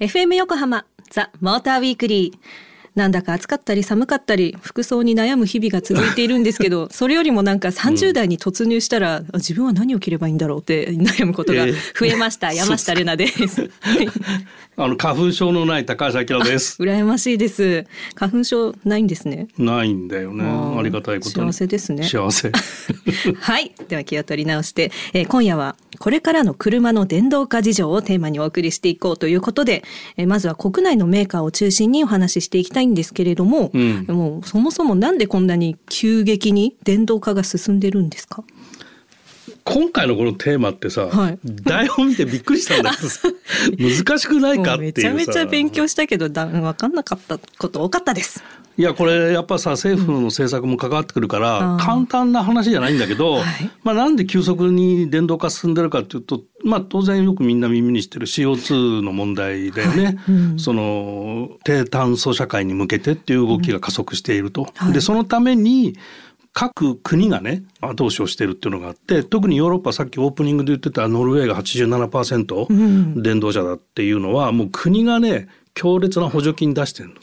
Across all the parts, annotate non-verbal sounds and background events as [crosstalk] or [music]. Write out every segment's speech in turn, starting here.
FM 横浜ザ・モーターウィークリー。なんだか暑かったり寒かったり服装に悩む日々が続いているんですけど [laughs] それよりもなんか30代に突入したら、うん、自分は何を着ればいいんだろうって悩むことが増えました、えー、山下玲奈です [laughs] あの花粉症のない高橋明です。羨ましいです。花粉症ないんですね。ないんだよね。ありがたいこと幸せですね。幸せ。[laughs] はい。では気を取り直して、えー、今夜はこれからの車の電動化事情をテーマにお送りしていこうということで、えー、まずは国内のメーカーを中心にお話ししていきたいんですけれども、うん、もうそもそもなんでこんなに急激に電動化が進んでるんですか？今回のこのテーマってさ、はい、台本見てびっくりしたんだけどさ [laughs] 難しくないかっていうめちゃめちゃ勉強したけどだ分かんなかったこと多かったです。いやこれやっぱさ政府の政策も関わってくるから、うん、簡単な話じゃないんだけど、はい、まあ、なんで急速に電動化進んでるかっていうと、まあ、当然よくみんな耳にしてる CO2 の問題だよね、はい。うん、その低炭素社会に向けてっていう動きが加速していると。うん、でそのために各国がね後押しをしてるっていうのがあって特にヨーロッパさっきオープニングで言ってたノルウェーが87%電動車だっていうのは、もう国がね強烈な補助金出してるの。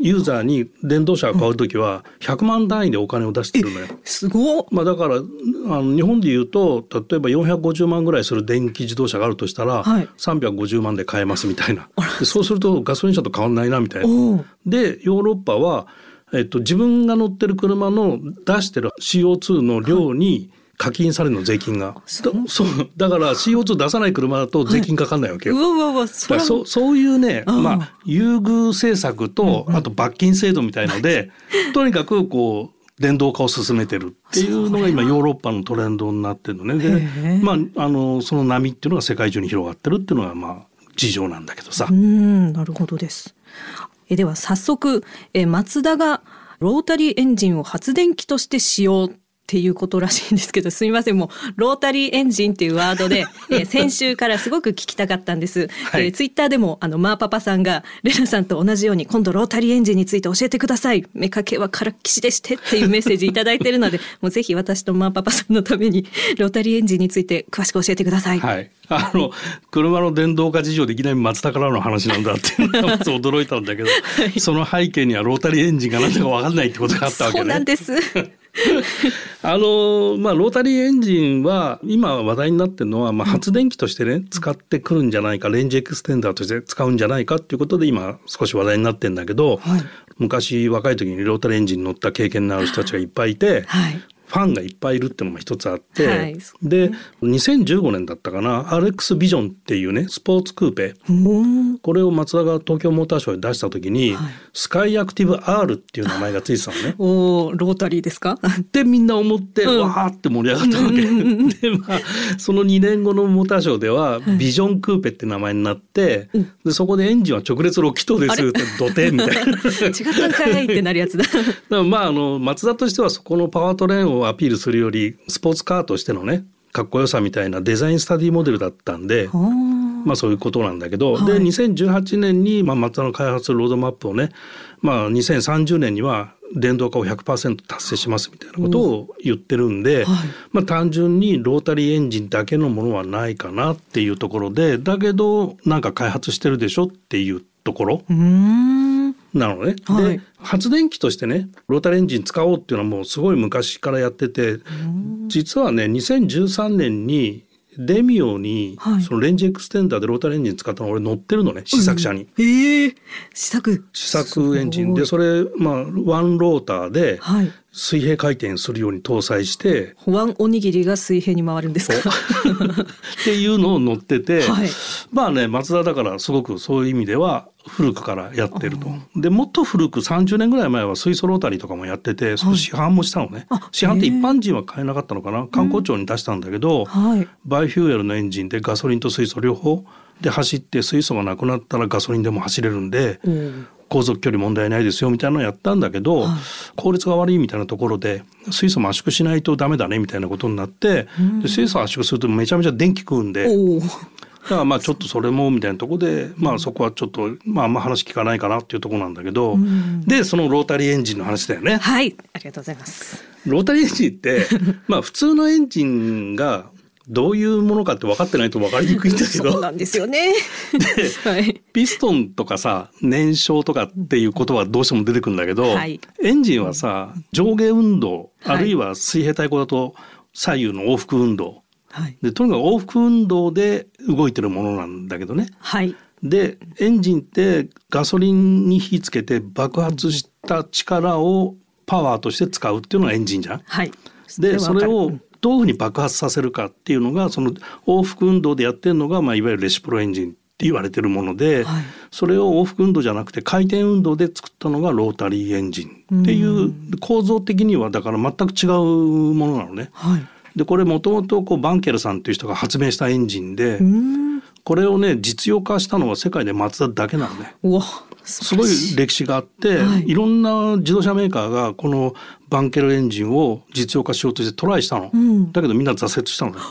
ユーザーに電動車を買う時は100万単位でお金を出してるのよ。すごまあ、だからあの日本で言うと例えば450万ぐらいする電気自動車があるとしたら、はい、350万で買えますみたいな。でそうするとガソリン車と変わんないなみたいな。でヨーロッパはえっと、自分が乗ってる車の出してる CO2 の量に課金されるの税金が。そう？だから CO2 出さない車だと税金かかんないわけよ。はい、そそそういうね、まあ優遇政策と、あと罰金制度みたいので、[laughs] とにかくこう電動化を進めてるっていうのが今ヨーロッパのトレンドになってるのね。で、まああのその波っていうのが世界中に広がってるっていうのがまあ事情なんだけどさ。うんなるほどです。えでは早速えマツダがロータリーエンジンを発電機として使用っていうことらしいんですけどすみません。もうロータリーエンジンっていうワードで、[laughs] えー、先週からすごく聞きたかったんです、はい、えー、ツイッターでもあのマーパパさんがレナさんと同じように今度ロータリーエンジンについて教えてください。目かけはからっきしでしてっていうメッセージ頂いてるので [laughs] もうぜひ私とマーパパさんのためにロータリーエンジンについて詳しく教えてください。はい。あの車の電動化事情でいきなり松田からの話なんだっていうのがまず驚いたんだけど、[laughs] はい、その背景にはロータリーエンジンが何だか分かんないってことがあったわけね。そうなんですあのまあロータリーエンジンは今話題になってるのは、まあ、発電機としてね使ってくるんじゃないかレンジエクステンダーとして使うんじゃないかっていうことで今少し話題になってるんだけど、はい、昔若い時にロータリーエンジンに乗った経験のある人たちがいっぱいいて、はい、ファンがいっぱいいるっていうのも一つあって、はい、で2015年だったかな RX ビジョンっていうねスポーツクーペ。これを松田が東京モーターショーで出した時に、はい、スカイアクティブ R っていう名前がついてたのね。[laughs] おロータリーですか？[laughs] ってみんな思って、うん、わーって盛り上がったわけ。[laughs] でまあその2年後のモーターショーではビジョンクーペって名前になって、はい、でそこでエンジンは直列6気筒です。って土手みたいな。違ったんかいってなるやつだ。だまああの松田としてはそこのパワートレーンををアピールするよりスポーツカーとしてのねかっこよさみたいなデザインスタディモデルだったんで。まあそういうことなんだけど、はい、で2018年にまあマツダの開発ロードマップをね、まあ、2030年には電動化を100%達成しますみたいなことを言ってるんで、はい、まあ単純にロータリーエンジンだけのものはないかなっていうところでだけどなんか開発してるでしょっていうところ。うんなのね。はい、で発電機としてねロータリーエンジン使おうっていうのはもうすごい昔からやってて実はね2013年にデミオに、その range extender でロータリーエンジン使ったの俺乗ってるのね試作車に。うん、ええ。ー、試作。試作エンジンでそれまあワンローターで水平回転するように搭載して、ワンおにぎりが水平に回るんですか？[laughs] っていうのを乗ってて、はい、まあね松田だからすごくそういう意味では古くからやってると。でもっと古く30年ぐらい前は水素ロータリーとかもやっててそ市販もしたのね、はい、市販って一般人は買えなかったのかな？観光庁に出したんだけど、はい、バイフューエルのエンジンでガソリンと水素両方で走って水素がなくなったらガソリンでも走れるんで、う。ん、航続距離問題ないですよみたいなのをやったんだけど、はい、効率が悪いみたいなところで水素も圧縮しないとダメだねみたいなことになって、うん、で水素圧縮するとめちゃめちゃ電気食うんで。だからまあちょっとそれもみたいなところで、まあそこはちょっと、まああんま話聞かないかなっていうところなんだけど、うん、で、そのロータリーエンジンの話だよね。はい、ありがとうございます。ロータリーエンジンって、[laughs] まあ普通のエンジンがどういうものかって分かってないと分かりにくいんだけど。そうなんですよね。はい、ピストンとかさ燃焼とかっていうことはどうしても出てくるんだけど、はい、エンジンはさ上下運動、あるいは水平対向だと左右の往復運動、はい、でとにかく往復運動で動いてるものなんだけどね。はい、でエンジンってガソリンに火つけて爆発した力をパワーとして使うっていうのがエンジンじゃん。はい、でそれをどういうふうに爆発させるかっていうのがその往復運動でやってるのが、まあ、いわゆるレシプロエンジンって言われてるもので、はい、それを往復運動じゃなくて回転運動で作ったのがロータリーエンジンっていう構造的にはだから全く違うものなのね。はい、でこれもともとバンケルさんっていう人が発明したエンジンでこれをね実用化したのは世界でマツダだけなのね。すごい歴史があって、はい、いろんな自動車メーカーがこのバンケルエンジンを実用化しようとしてトライしたの、うん、だけどみんな挫折したのね。[laughs]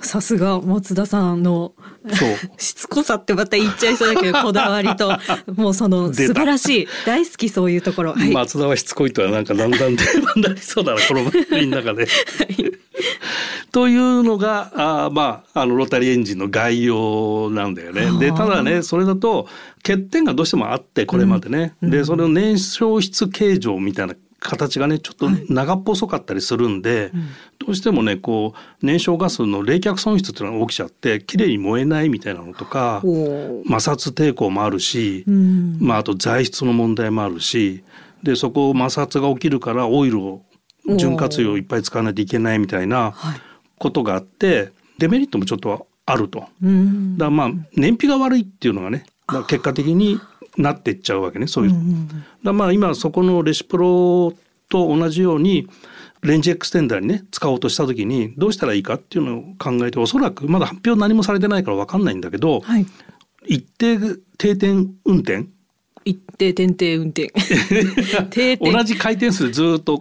さすが松田さんの [laughs] しつこさってまた言っちゃいそうだけど [laughs] こだわりともうその素晴らしい大好きそういうところ、はい、松田はしつこいとはなんかだんだん定番になりそうだなこの番組の中で。はい [laughs] というのがあまああのロータリーエンジンの概要なんだよね。でただねそれだと欠点がどうしてもあってこれまでね。うん、でそれを燃焼室形状みたいな形がねちょっと長っぽそかったりするんで、はいどうしてもねこう燃焼ガスの冷却損失っていうのが起きちゃってきれいに燃えないみたいなのとか摩擦抵抗もあるし、うん、まあ、あと材質の問題もあるしでそこ摩擦が起きるからオイルを潤滑油をいっぱい使わないといけないみたいなことがあって、デメリットもちょっとあると。うん、だまあ燃費が悪いっていうのがね結果的になっていっちゃうわけねそういう。うん、だまあ今そこのレシプロと同じようにレンジエクステンダーにね使おうとした時にどうしたらいいかっていうのを考えておそらくまだ発表何もされてないから分かんないんだけど、はい、一定定点運転一 [laughs] 定点定運転。同じ回転数でずっと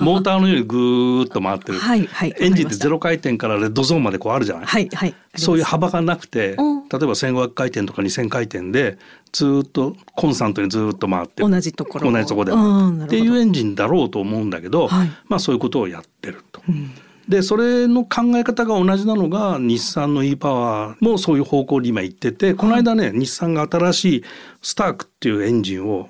モーターのようにぐーっと回ってる、はいはい、エンジンってゼロ回転からレッドゾーンまでこうあるじゃない、はいはい、そういう幅がなくて例えば1,500回転とか2,000回転でずっとコンスタントにずっと回って同じところ同じところでっていうエンジンだろうと思うんだけど、はい、まあそういうことをやってると。うんでそれの考え方が同じなのが日産の e パワーもそういう方向に今行っててこの間ね、日産が新しいスタークっていうエンジンを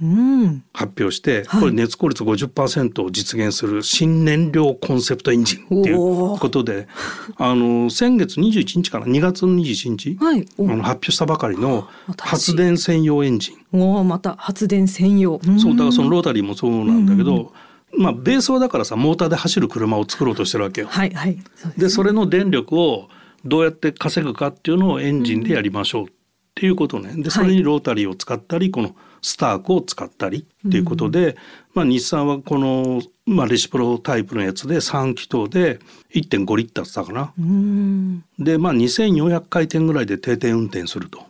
発表して、これ熱効率50%を実現する新燃料コンセプトエンジンっていうことであの先月21日から2月の21日、はい、あの発表したばかりの発電専用エンジン。おまた発電専用。そうだからそのロータリーもそうなんだけど、まあ、ベースはだからさモーターで走る車を作ろうとしてるわけよ。はいはい、で、ね、それの電力をどうやって稼ぐかっていうのをエンジンでやりましょうっていうことね。でそれにロータリーを使ったりこのスタークを使ったりっていうことで、うん、まあ、日産はこの、まあ、レシプロタイプのやつで3気筒で1.5リッターったかな。で、まあ、2400回転ぐらいで定点運転すると。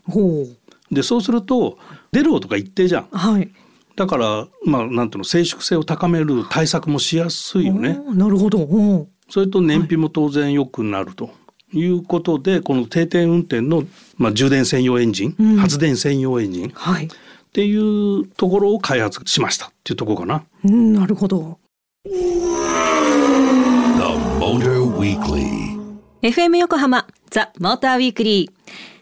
でそうすると出る音が一定じゃん。はいだからまあなんていうの静粛性を高める対策もしやすいよね。なるほど。それと燃費も当然良くなると。いうことでこの定点運転の、まあ、充電専用エンジン、うん、発電専用エンジン、はい、っていうところを開発しましたっていうところかな。うん、なるほど。FM 横浜ザ・モーターウィークリー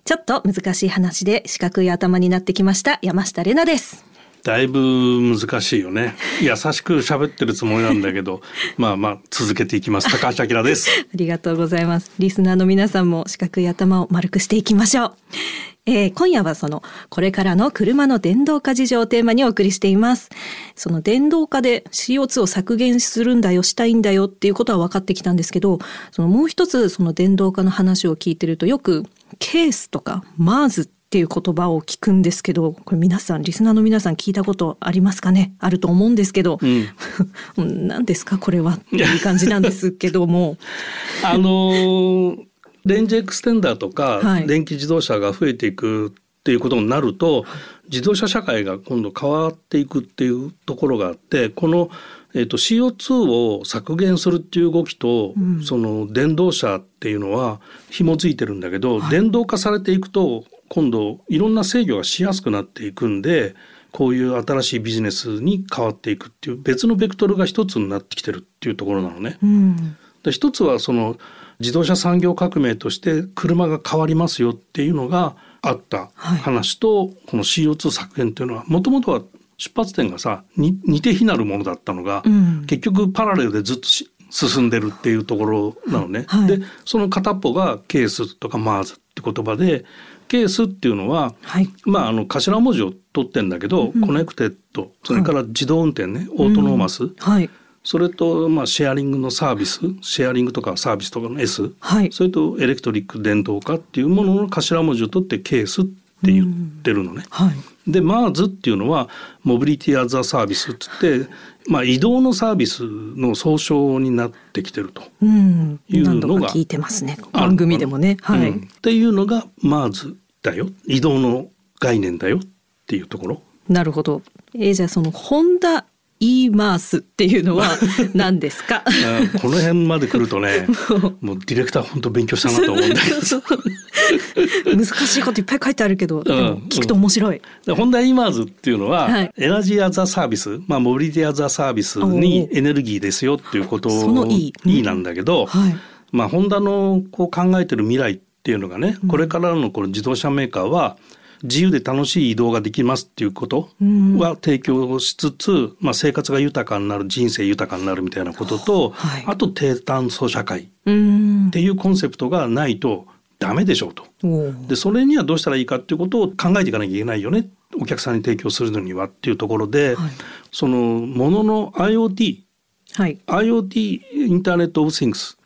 ちょっと難しい話で四角い頭になってきました山下れなですだいぶ難しいよね。優しく喋ってるつもりなんだけど。[laughs] まあまあ続けていきます。高橋明です。[laughs] ありがとうございます。リスナーの皆さんも四角い頭を丸くしていきましょう。えー、今夜はそのこれからの車の電動化事情をテーマにお送りしています。その電動化で CO2 を削減するんだよしたいんだよっていうことは分かってきたんですけどそのもう一つその電動化の話を聞いてるとよくケースとかマーズっっていう言葉を聞くんですけどこれ皆さんリスナーの皆さん聞いたことありますかね？あると思うんですけど、うん、[laughs] 何ですか？これはっていう感じなんですけども。[laughs] あのー、レンジエクステンダーとか、はい、電気自動車が増えていくっていうことになると自動車社会が今度変わっていくっていうところがあってこのえーと、CO2 を削減するっていう動きと、うん、その電動車っていうのは紐づいてるんだけど、はい、電動化されていくと今度いろんな制御がしやすくなっていくんでこういう新しいビジネスに変わっていくっていう別のベクトルが一つになってきてるっていうところなのね。うん、で一つはその自動車産業革命として車が変わりますよっていうのがあった話と、はい、この CO2 削減っていうのはもともとは出発点がさ似て非なるものだったのが、うん、結局パラレルでずっと進んでるっていうところなのね。はい、でその片っぽがケースとかマーズって言葉でケースっていうのは、はい、まああの頭文字を取ってんだけど、うん、 connected それから自動運転ね、 autonomous、はい、それとまあシェアリングのサービスシェアリングとかサービスとかの S、はい、それと electric 電動化っていうものの頭文字を取ってケースって言ってるのね。はい、で MaaS っていうのは Mobility as a Service っつってまあ、移動のサービスの総称になってきてるというのが、聞いてますね番組でもね。はい、うん、っていうのが MARS だよ移動の概念だよっていうところ。なるほど。えー、じゃあそのホンダ言いますっていうのは [laughs] 何ですか？この辺まで来るとね [laughs] もう。ディレクター本当勉強したなと思うんだけど。[laughs] 難しいこといっぱい書いてあるけど、うん、聞くと面白い。うん、ホンダイマーズっていうのは、はい、エナジーアザサービス、まあ、モビリティアザサービスにエネルギーですよっていうことのいい。なんだけど、はい、まあ、ホンダのこう考えてる未来っていうのがね、これからのこの自動車メーカーは、自由で楽しい移動ができますっていうことは提供しつつ、まあ、生活が豊かになる人生豊かになるみたいなことと、はい、あと低炭素社会っていうコンセプトがないとダメでしょうと。でそれにはどうしたらいいかっていうことを考えていかなきゃいけないよね。お客さんに提供するのにはっていうところで、はい、そのものの IoT、はい、IoT インターネット・オブ・シングス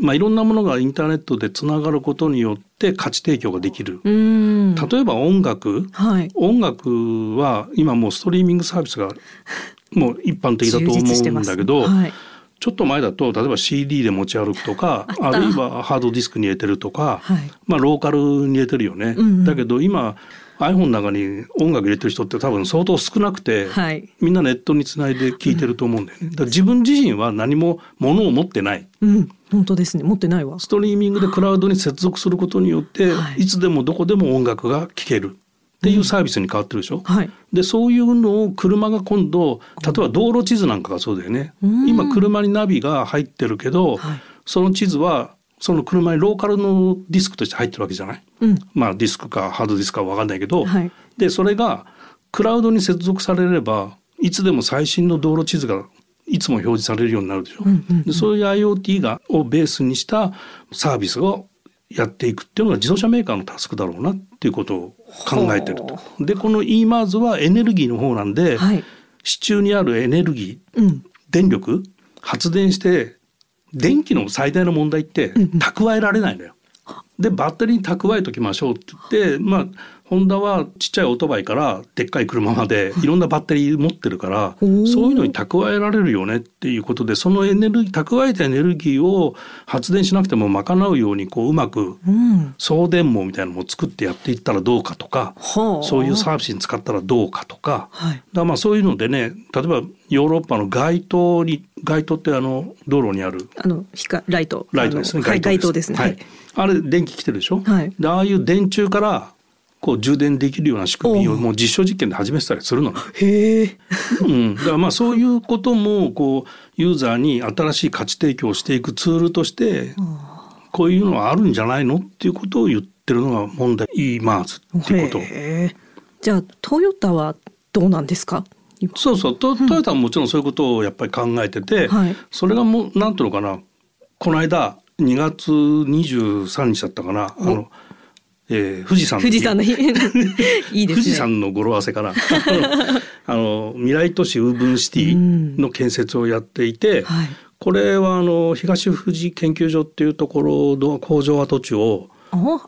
まあ、いろんなものがインターネットでつながることによって価値提供ができる。例えば音楽、はい、音楽は今もうストリーミングサービスが [laughs] もう一般的だと思うんだけど、はい、ちょっと前だと例えば CD で持ち歩くとかあるいはハードディスクに入れてるとか、はい、まあローカルに入れてるよね。うんうん、だけど今 iPhone の中に音楽入れてる人って多分相当少なくて、はい、みんなネットにつないで聞いてると思うんだよね。だ自分自身は何も物を持ってない。うん、本当ですね。持ってないわ。ストリーミングでクラウドに接続することによって、はい、いつでもどこでも音楽が聴ける。っていうサービスに変わってるでしょ、うんはい、でそういうのを車が今度例えば道路地図なんかがそうだよね、今車にナビが入ってるけど、はい、その地図はその車にローカルのディスクとして入ってるわけじゃない、うん、まあディスクかハードディスクか分かんないけど、はい、でそれがクラウドに接続されればいつでも最新の道路地図がいつも表示されるようになるでしょ、うんうんうん、でそういう IoT がをベースにしたサービスをやっていくっていうのが自動車メーカーのタスクだろうなっていうことを考えてると。でこの eMARS はエネルギーの方なんで、はい、支柱にあるエネルギー、う。ん、電力発電して電気の最大の問題って蓄えられないのよ。でバッテリーに蓄えときましょうって言ってまあホンダはちっちゃいオートバイからでっかい車までい。ろんなバッテリー持ってるからそういうのに蓄えられるよねっていうことでそのエネルギー蓄えたエネルギーを発電しなくても賄うようにこううまく送電網みたいなのも作ってやっていったらどうかとか、そういうサービスに使ったらどうかとか,、だまあそういうのでね例えばヨーロッパの街灯に街灯ってあの道路にあるあの光ライト。ライトですね街灯です。ね、はい、あれ電気来てるでしょ、はい、でああいう電柱からこう充電できるような仕組みをもう実証実験で始めてたりするの。へえ。うん。だからまあそういうこともこうユーザーに新しい価値提供をしていくツールとしてこういうのはあるんじゃないのっていうことを言ってるのが問題いいマーズっていうこと。じゃあトヨタはどうなんですか？そうそう。トトヨタももちろんそういうことをやっぱり考えてて、はい、それがもうなんていうのかな。この間2月23日だったかな。あのえー、富士山富士山の日 [laughs] いいですね。富士山の語呂合わせかな。[laughs] あの未来都市ウーブンシティの建設をやっていて、はい、これはあの東富士研究所っていうところの工場跡地を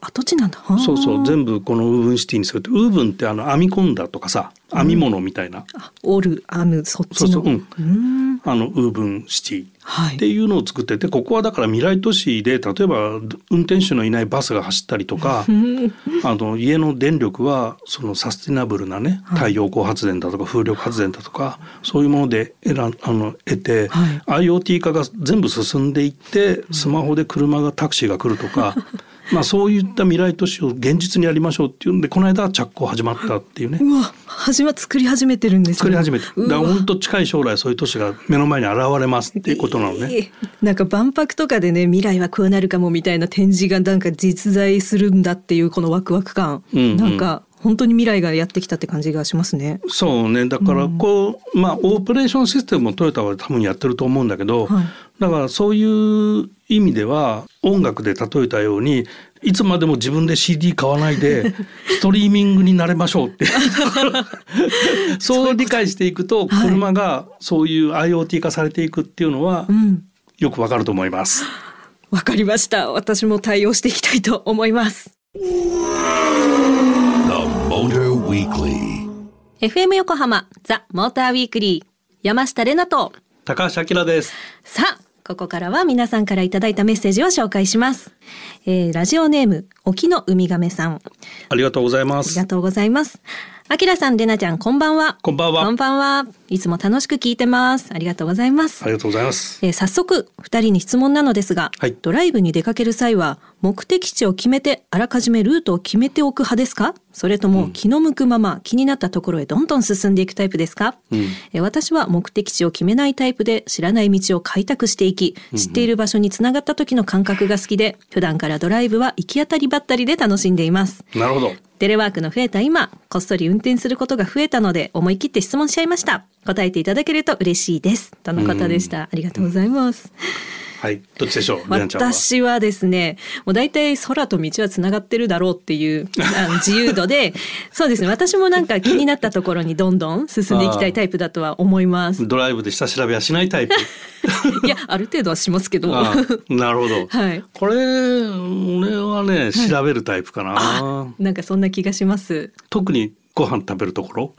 跡地なんだ。そうそう。全部このウーブンシティにすると woven ってあの編み込んだとかさ編み物みたいな、うん、織る編むそっちの。そうそう、うん、あのウーブンシティ。っていうのを作ってて、ここはだから未来都市で例えば運転手のいないバスが走ったりとかあの家の電力はそのサスティナブルなね太陽光発電だとか風力発電だとかそういうもので選あの得て、はい、IoT 化が全部進んでいってスマホで車がタクシーが来るとかまあそういった未来都市を現実にやりましょうっていうんでこの間着工始まったっていうね。うわ始ま作り始めてるんです、ね、作り始めて。だから本当近い将来そういう都市が目の前に現れますっていうことなのね。なんか万博とかでね未来はこうなるかもみたいな展示がなんか実在するんだっていうこのワクワク感、うんうん、なんか本当に未来がやってきたって感じがしますね。そうねだからこう、うん、まあオープレーションシステムもトヨタは多分やってると思うんだけど、はい、だからそういう意味では音楽で例えたようにいつまでも自分で CD 買わないで [laughs] ストリーミングになれましょうって [laughs] そう理解していくと車がそういう IoT 化されていくっていうのはよくわかると思います。わかりました。私も対応していきたいと思います。FM 横浜ザ・モーターウィークリー山下れなと高橋明です。さあここからは皆さんからいただいたメッセージを紹介します。えー、ラジオネーム、沖のウミガメさん。ありがとうございます。ありがとうございます。あきらさん、れなちゃん、こんばんは。こんばんは。こんばんは。いつも楽しく聞いてます。ありがとうございます。ありがとうございます。えー、早速、二人に質問なのですが、はい、ドライブに出かける際は、目的地を決めて、あらかじめルートを決めておく派ですか？それとも、気の向くまま気になったところへどんどん進んでいくタイプですか、うん、えー、私は目的地を決めないタイプで、知らない道を開拓していき、知っている場所につながった時の感覚が好きで、普段からドライブは行き当たりばったりで楽しんでいます。なるほど。テレワークの増えた今、こっそり運転することが増えたので、思い切って質問しちゃいました。答えていただけると嬉しいです。とのことでした。ありがとうございます。はい、どっちでしょう？[laughs] 私はですね、もう大体空と道はつながってるだろうっていうあの [laughs] 自由度で、そうですね。私もなんか気になったところにどんどん進んでいきたいタイプだとは思います。ドライブで下調べはしないタイプ？[laughs] いや、ある程度はしますけど。なるほど。はい。これ、俺はね、調べるタイプかな、はい。なんかそんな気がします。特にご飯食べるところ？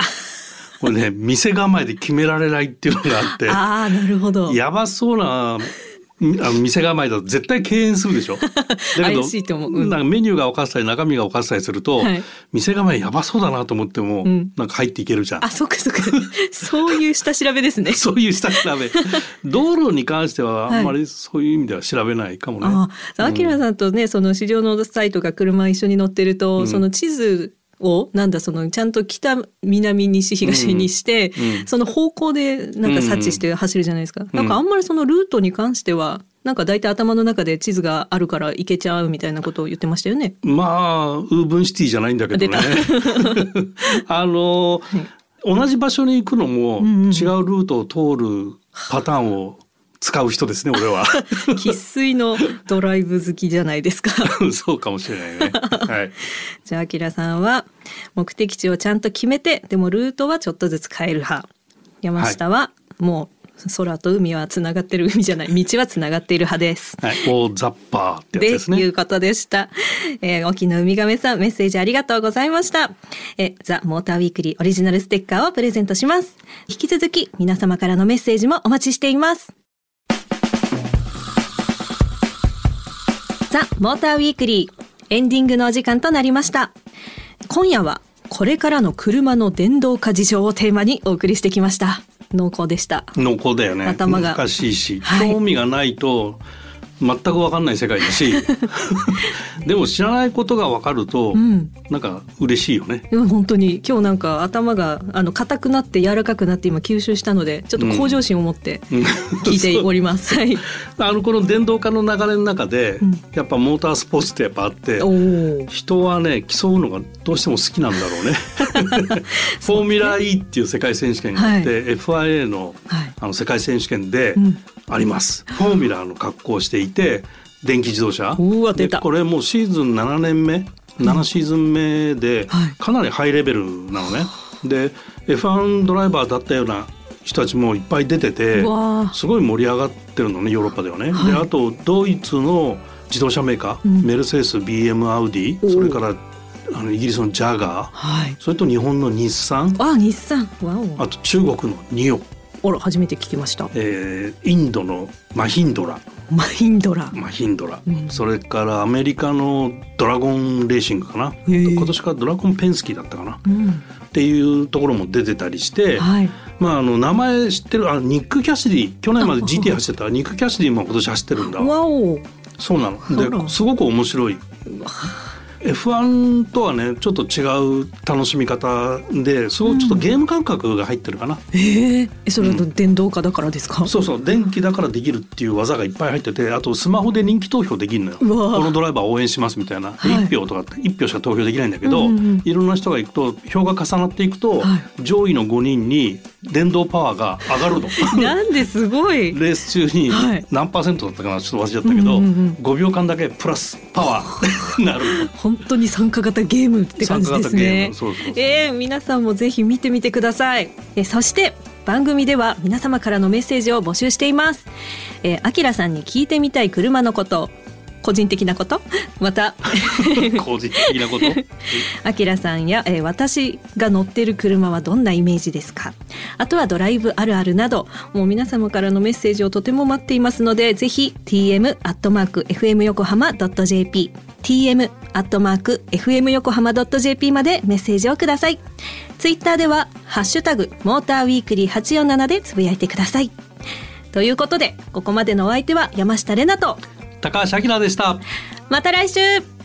これね店構えで決められないっていうのがあってああなるほどやばそうなあの店構えだと絶対敬遠するでしょ？[laughs] だけど、うん、なんかメニューが分かったり中身が分かったりすると、はい、店構えやばそうだなと思っても、うん、なんか入っていけるじゃん。あ、そっかそっか。[laughs] そういう下調べですね。そういう下調べ。[laughs] 道路に関してはあんまりそういう意味では調べないかもね。ああ、きらさんとね、その市場のサイトが車一緒に乗ってると、うん、その地図をなんだそのちゃんと北南西東にして、うん。うん、その方向でなんか察知して走るじゃないですか、うん、なんかあんまりそのルートに関してはなんか大体頭の中で地図があるから行けちゃうみたいなことを言ってましたよね。まあウーブンシティじゃないんだけどね。[laughs] あの、はい、同じ場所に行くのも違うルートを通るパターンを使う人ですね俺は [laughs] 生粋のドライブ好きじゃないですかそうかもしれないねはい [laughs] じゃああきらさんは目的地をちゃんと決めてでもルートはちょっとずつ変える派山下はもう空と海はつながってる海じゃない道はつながっている派です。はい、大ザッパーってやつですね。いうことでした。えー、沖のウミガメさんメッセージありがとうございました。えー、ザ・モーターウィークリーオリジナルステッカーをプレゼントします。引き続き皆様からのメッセージもお待ちしています。ザ・モーターウィークリー。エンディングのお時間となりました。今夜はこれからの車の電動化事情をテーマにお送りしてきました。濃厚でした。濃厚だよね。頭が。難しいし、はい、興味がないと全く分かんない世界だし。[laughs] でも知らないことが分かると、うん、なんか嬉しいよね。本当に今日なんか頭があの硬くなって柔らかくなって今吸収したのでちょっと向上心を持って聞いております、はい、あのこの電動化の流れの中で、うん、やっぱモータースポーツってやっぱあって人はね競うのがどうしても好きなんだろ [laughs] うね。フォーミュラー E っていう世界選手権があって、はい、FIA の,、あの世界選手権で、うんあります。フォーミュラーの格好をしていて電気自動車。うわ出た。これもうシーズン7年目？7シーズン目でかなりハイレベルなのね、で F1 ドライバーだったような人たちもいっぱい出ててすごい盛り上がってるのねヨーロッパではね。はい、であとドイツの自動車メーカー、うん、メルセデス BM アウディそれからあのイギリスのジャガー、はい、それと日本の日産。あ日産。あと中国のニオあら初めて聞きました、えー、インドのマヒンドラ。マヒンドラ。マヒンドラ、うん、それからアメリカのドラゴンレーシングかな。今年からドラゴンペンスキーだったかな、うん、っていうところも出てたりして、はい、まああの名前知ってるあニック・キャシディ。去年まで GT 走ってた。ニック・キャシディも今年走ってるんだ。わお。そうなの。ですごく面白い F1 とはねちょっと違う楽しみ方ですごくちょっとゲーム感覚が入ってるかな、うん、えー、それは電動化だからですか、うん、そうそう電気だからできるっていう技がいっぱい入っててあとスマホで人気投票できるのよ。このドライバー応援しますみたいな、はい、1票とかって1票しか投票できないんだけど、うんうん、いろんな人が行くと票が重なっていくと、はい、上位の5人に電動パワーが上がるの。[laughs] なんですごい。レース中に何パーセントだったかなちょっと忘れちゃったけど、うんうんうん、5秒間だけプラスパワー。[laughs] なる本当に参加型ゲームって感じですね。そうそうそう。えー、皆さんもぜひ見てみてください。えそして番組では皆様からのメッセージを募集しています。えー、あきらさんに聞いてみたい車のこと個人的なこと？また。[laughs] 個人的なこと？あきらさんや、えー、私が乗ってる車はどんなイメージですか？あとはドライブあるあるなどもう皆様からのメッセージをとても待っていますのでぜひ tm アットマーク fm 横浜 .jp tm アットマーク fm 横浜 .jp までメッセージをください。ツイッターではハッシュタグモーターウィークリー847でつぶやいてください。ということでここまでのお相手は山下れなと高橋明でした。また来週。